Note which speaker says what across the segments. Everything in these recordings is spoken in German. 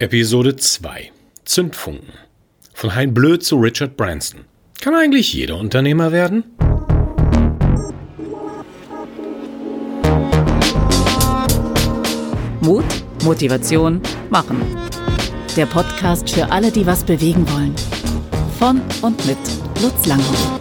Speaker 1: Episode 2 Zündfunken Von Hein Blöd zu Richard Branson. Kann eigentlich jeder Unternehmer werden?
Speaker 2: Mut, Motivation, Machen. Der Podcast für alle, die was bewegen wollen. Von und mit Lutz Langhoff.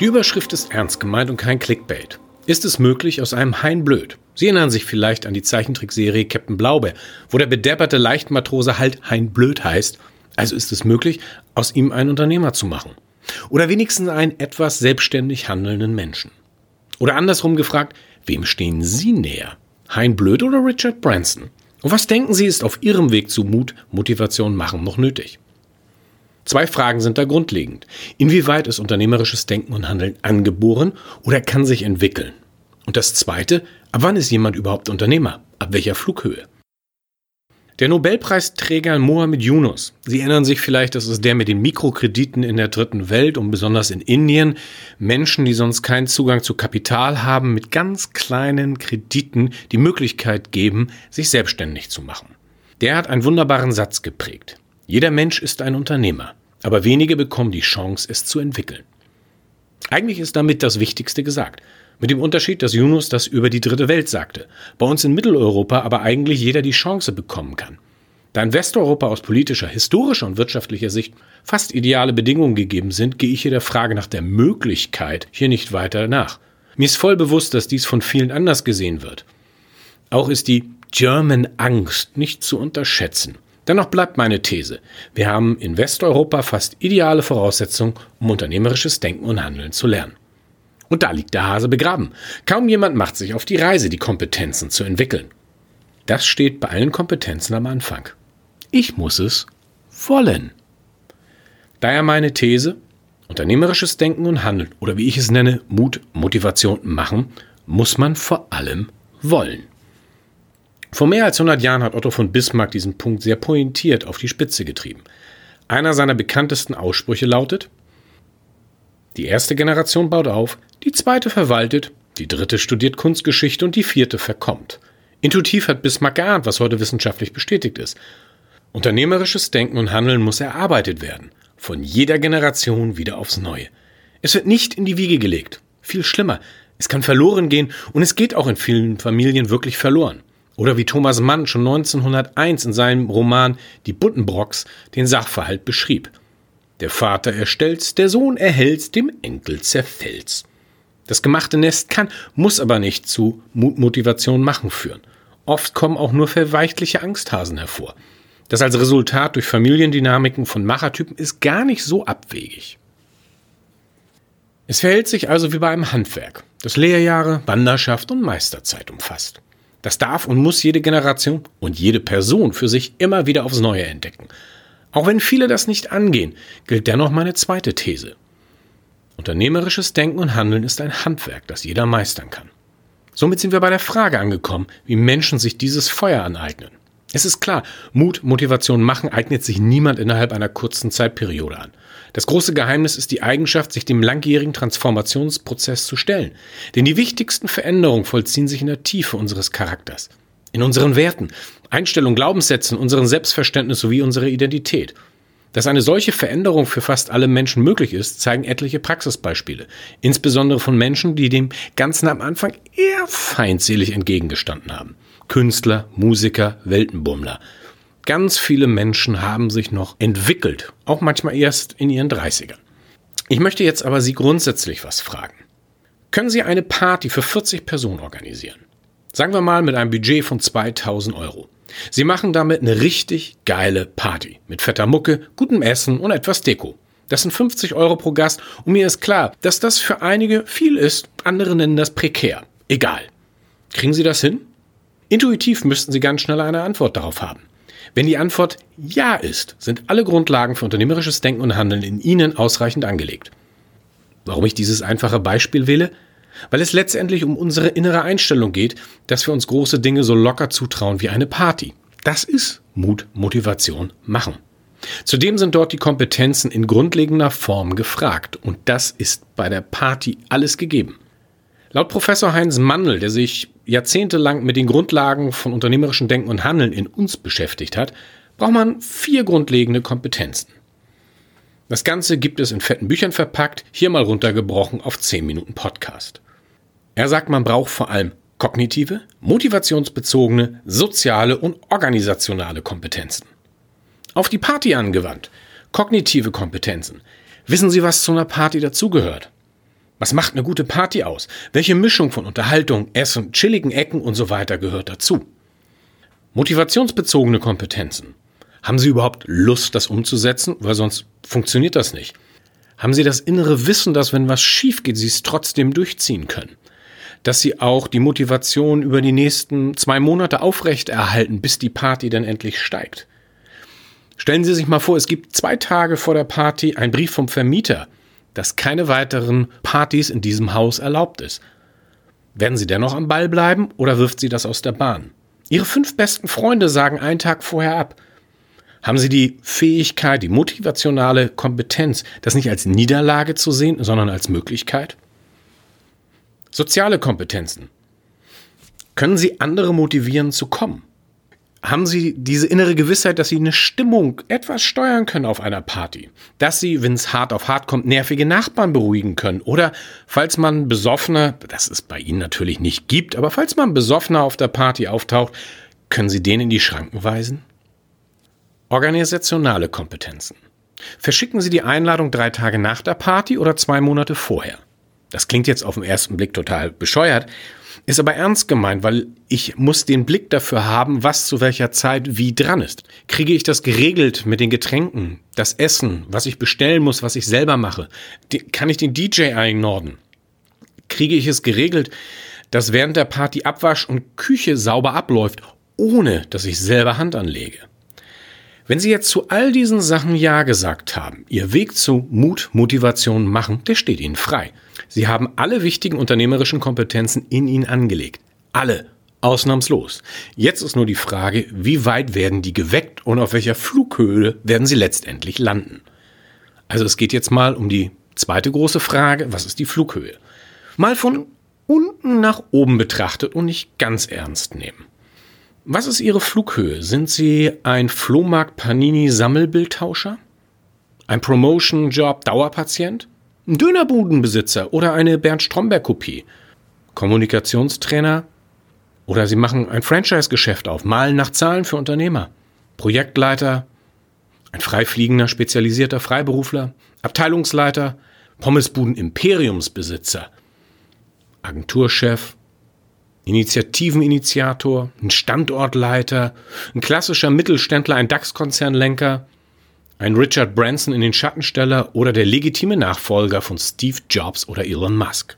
Speaker 1: Die Überschrift ist ernst gemeint und kein Clickbait. Ist es möglich, aus einem Hein Blöd, Sie erinnern sich vielleicht an die Zeichentrickserie Captain Blaubeer, wo der bedepperte Leichtmatrose halt Hein Blöd heißt, also ist es möglich, aus ihm einen Unternehmer zu machen. Oder wenigstens einen etwas selbstständig handelnden Menschen. Oder andersrum gefragt, wem stehen Sie näher? Hein Blöd oder Richard Branson? Und was denken Sie ist auf Ihrem Weg zu Mut, Motivation, Machen noch nötig? Zwei Fragen sind da grundlegend. Inwieweit ist unternehmerisches Denken und Handeln angeboren oder kann sich entwickeln? Und das Zweite, ab wann ist jemand überhaupt Unternehmer? Ab welcher Flughöhe? Der Nobelpreisträger Mohamed Yunus, Sie erinnern sich vielleicht, das ist der mit den Mikrokrediten in der dritten Welt und besonders in Indien, Menschen, die sonst keinen Zugang zu Kapital haben, mit ganz kleinen Krediten die Möglichkeit geben, sich selbstständig zu machen. Der hat einen wunderbaren Satz geprägt. Jeder Mensch ist ein Unternehmer, aber wenige bekommen die Chance, es zu entwickeln. Eigentlich ist damit das Wichtigste gesagt. Mit dem Unterschied, dass Yunus das über die dritte Welt sagte. Bei uns in Mitteleuropa aber eigentlich jeder die Chance bekommen kann. Da in Westeuropa aus politischer, historischer und wirtschaftlicher Sicht fast ideale Bedingungen gegeben sind, gehe ich hier der Frage nach der Möglichkeit hier nicht weiter nach. Mir ist voll bewusst, dass dies von vielen anders gesehen wird. Auch ist die German Angst nicht zu unterschätzen. Dennoch bleibt meine These. Wir haben in Westeuropa fast ideale Voraussetzungen, um unternehmerisches Denken und Handeln zu lernen. Und da liegt der Hase begraben. Kaum jemand macht sich auf die Reise, die Kompetenzen zu entwickeln. Das steht bei allen Kompetenzen am Anfang. Ich muss es wollen. Daher meine These, unternehmerisches Denken und Handeln oder wie ich es nenne, Mut, Motivation machen, muss man vor allem wollen. Vor mehr als 100 Jahren hat Otto von Bismarck diesen Punkt sehr pointiert auf die Spitze getrieben. Einer seiner bekanntesten Aussprüche lautet, die erste Generation baut auf, die zweite verwaltet, die dritte studiert Kunstgeschichte und die vierte verkommt. Intuitiv hat Bismarck geahnt, was heute wissenschaftlich bestätigt ist. Unternehmerisches Denken und Handeln muss erarbeitet werden, von jeder Generation wieder aufs Neue. Es wird nicht in die Wiege gelegt. Viel schlimmer, es kann verloren gehen und es geht auch in vielen Familien wirklich verloren. Oder wie Thomas Mann schon 1901 in seinem Roman Die Buttenbrocks den Sachverhalt beschrieb. Der Vater erstellt's, der Sohn erhält's, dem Enkel zerfällt's. Das gemachte Nest kann, muss aber nicht zu Motivation machen führen. Oft kommen auch nur verweichtliche Angsthasen hervor. Das als Resultat durch Familiendynamiken von Machertypen ist gar nicht so abwegig. Es verhält sich also wie bei einem Handwerk, das Lehrjahre, Wanderschaft und Meisterzeit umfasst. Das darf und muss jede Generation und jede Person für sich immer wieder aufs Neue entdecken. Auch wenn viele das nicht angehen, gilt dennoch meine zweite These. Unternehmerisches Denken und Handeln ist ein Handwerk, das jeder meistern kann. Somit sind wir bei der Frage angekommen, wie Menschen sich dieses Feuer aneignen. Es ist klar, Mut, Motivation machen eignet sich niemand innerhalb einer kurzen Zeitperiode an. Das große Geheimnis ist die Eigenschaft, sich dem langjährigen Transformationsprozess zu stellen. Denn die wichtigsten Veränderungen vollziehen sich in der Tiefe unseres Charakters. In unseren Werten, Einstellungen, Glaubenssätzen, unserem Selbstverständnis sowie unserer Identität. Dass eine solche Veränderung für fast alle Menschen möglich ist, zeigen etliche Praxisbeispiele, insbesondere von Menschen, die dem Ganzen am Anfang eher feindselig entgegengestanden haben. Künstler, Musiker, Weltenbummler. Ganz viele Menschen haben sich noch entwickelt, auch manchmal erst in ihren 30ern. Ich möchte jetzt aber Sie grundsätzlich was fragen. Können Sie eine Party für 40 Personen organisieren? Sagen wir mal mit einem Budget von 2000 Euro. Sie machen damit eine richtig geile Party. Mit fetter Mucke, gutem Essen und etwas Deko. Das sind 50 Euro pro Gast und mir ist klar, dass das für einige viel ist, andere nennen das prekär. Egal. Kriegen Sie das hin? Intuitiv müssten Sie ganz schnell eine Antwort darauf haben. Wenn die Antwort Ja ist, sind alle Grundlagen für unternehmerisches Denken und Handeln in Ihnen ausreichend angelegt. Warum ich dieses einfache Beispiel wähle? Weil es letztendlich um unsere innere Einstellung geht, dass wir uns große Dinge so locker zutrauen wie eine Party. Das ist Mut, Motivation, Machen. Zudem sind dort die Kompetenzen in grundlegender Form gefragt und das ist bei der Party alles gegeben. Laut Professor Heinz Mandel, der sich jahrzehntelang mit den Grundlagen von unternehmerischem Denken und Handeln in uns beschäftigt hat, braucht man vier grundlegende Kompetenzen. Das Ganze gibt es in fetten Büchern verpackt, hier mal runtergebrochen auf 10 Minuten Podcast. Er sagt, man braucht vor allem kognitive, motivationsbezogene, soziale und organisationale Kompetenzen. Auf die Party angewandt. Kognitive Kompetenzen. Wissen Sie, was zu einer Party dazugehört? Was macht eine gute Party aus? Welche Mischung von Unterhaltung, Essen, chilligen Ecken und so weiter gehört dazu? Motivationsbezogene Kompetenzen. Haben Sie überhaupt Lust, das umzusetzen? Weil sonst funktioniert das nicht. Haben Sie das innere Wissen, dass wenn was schief geht, Sie es trotzdem durchziehen können? Dass Sie auch die Motivation über die nächsten zwei Monate aufrechterhalten, bis die Party dann endlich steigt? Stellen Sie sich mal vor, es gibt zwei Tage vor der Party einen Brief vom Vermieter, dass keine weiteren Partys in diesem Haus erlaubt ist. Werden Sie dennoch am Ball bleiben oder wirft Sie das aus der Bahn? Ihre fünf besten Freunde sagen einen Tag vorher ab. Haben Sie die Fähigkeit, die motivationale Kompetenz, das nicht als Niederlage zu sehen, sondern als Möglichkeit? Soziale Kompetenzen. Können Sie andere motivieren zu kommen? haben sie diese innere Gewissheit, dass sie eine Stimmung etwas steuern können auf einer Party. Dass sie, wenn es hart auf hart kommt, nervige Nachbarn beruhigen können. Oder falls man Besoffener, das es bei ihnen natürlich nicht gibt, aber falls man Besoffener auf der Party auftaucht, können sie den in die Schranken weisen? Organisationale Kompetenzen. Verschicken Sie die Einladung drei Tage nach der Party oder zwei Monate vorher? Das klingt jetzt auf den ersten Blick total bescheuert, ist aber ernst gemeint, weil ich muss den Blick dafür haben, was zu welcher Zeit wie dran ist. Kriege ich das geregelt mit den Getränken, das Essen, was ich bestellen muss, was ich selber mache? Kann ich den DJ einnorden? Kriege ich es geregelt, dass während der Party Abwasch und Küche sauber abläuft, ohne dass ich selber Hand anlege? Wenn Sie jetzt zu all diesen Sachen Ja gesagt haben, Ihr Weg zu Mut, Motivation machen, der steht Ihnen frei. Sie haben alle wichtigen unternehmerischen Kompetenzen in Ihnen angelegt. Alle. Ausnahmslos. Jetzt ist nur die Frage, wie weit werden die geweckt und auf welcher Flughöhe werden sie letztendlich landen? Also es geht jetzt mal um die zweite große Frage, was ist die Flughöhe? Mal von unten nach oben betrachtet und nicht ganz ernst nehmen. Was ist Ihre Flughöhe? Sind Sie ein Flohmarkt Panini Sammelbildtauscher? Ein Promotion Job Dauerpatient? Ein Dönerbudenbesitzer oder eine Bernd Stromberg Kopie? Kommunikationstrainer? Oder Sie machen ein Franchise-Geschäft auf, malen nach Zahlen für Unternehmer? Projektleiter? Ein freifliegender, spezialisierter Freiberufler? Abteilungsleiter? Pommesbuden Imperiumsbesitzer? Agenturchef? Initiativeninitiator, ein Standortleiter, ein klassischer Mittelständler, ein DAX-Konzernlenker, ein Richard Branson in den Schattensteller oder der legitime Nachfolger von Steve Jobs oder Elon Musk.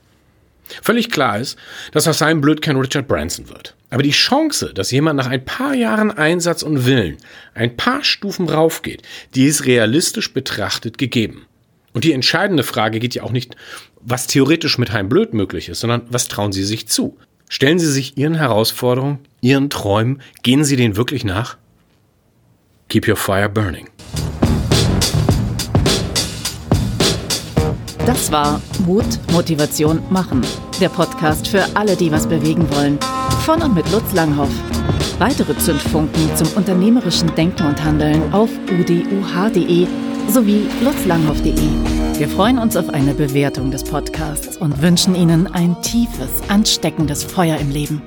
Speaker 1: Völlig klar ist, dass aus seinem Blöd kein Richard Branson wird. Aber die Chance, dass jemand nach ein paar Jahren Einsatz und Willen ein paar Stufen raufgeht, die ist realistisch betrachtet gegeben. Und die entscheidende Frage geht ja auch nicht, was theoretisch mit Hein Blöd möglich ist, sondern was trauen Sie sich zu? Stellen Sie sich Ihren Herausforderungen, Ihren Träumen, gehen Sie denen wirklich nach? Keep your fire burning.
Speaker 2: Das war Mut, Motivation, Machen. Der Podcast für alle, die was bewegen wollen. Von und mit Lutz Langhoff. Weitere Zündfunken zum unternehmerischen Denken und Handeln auf uduh.de sowie lutzlanghoff.de. Wir freuen uns auf eine Bewertung des Podcasts und wünschen Ihnen ein tiefes, ansteckendes Feuer im Leben.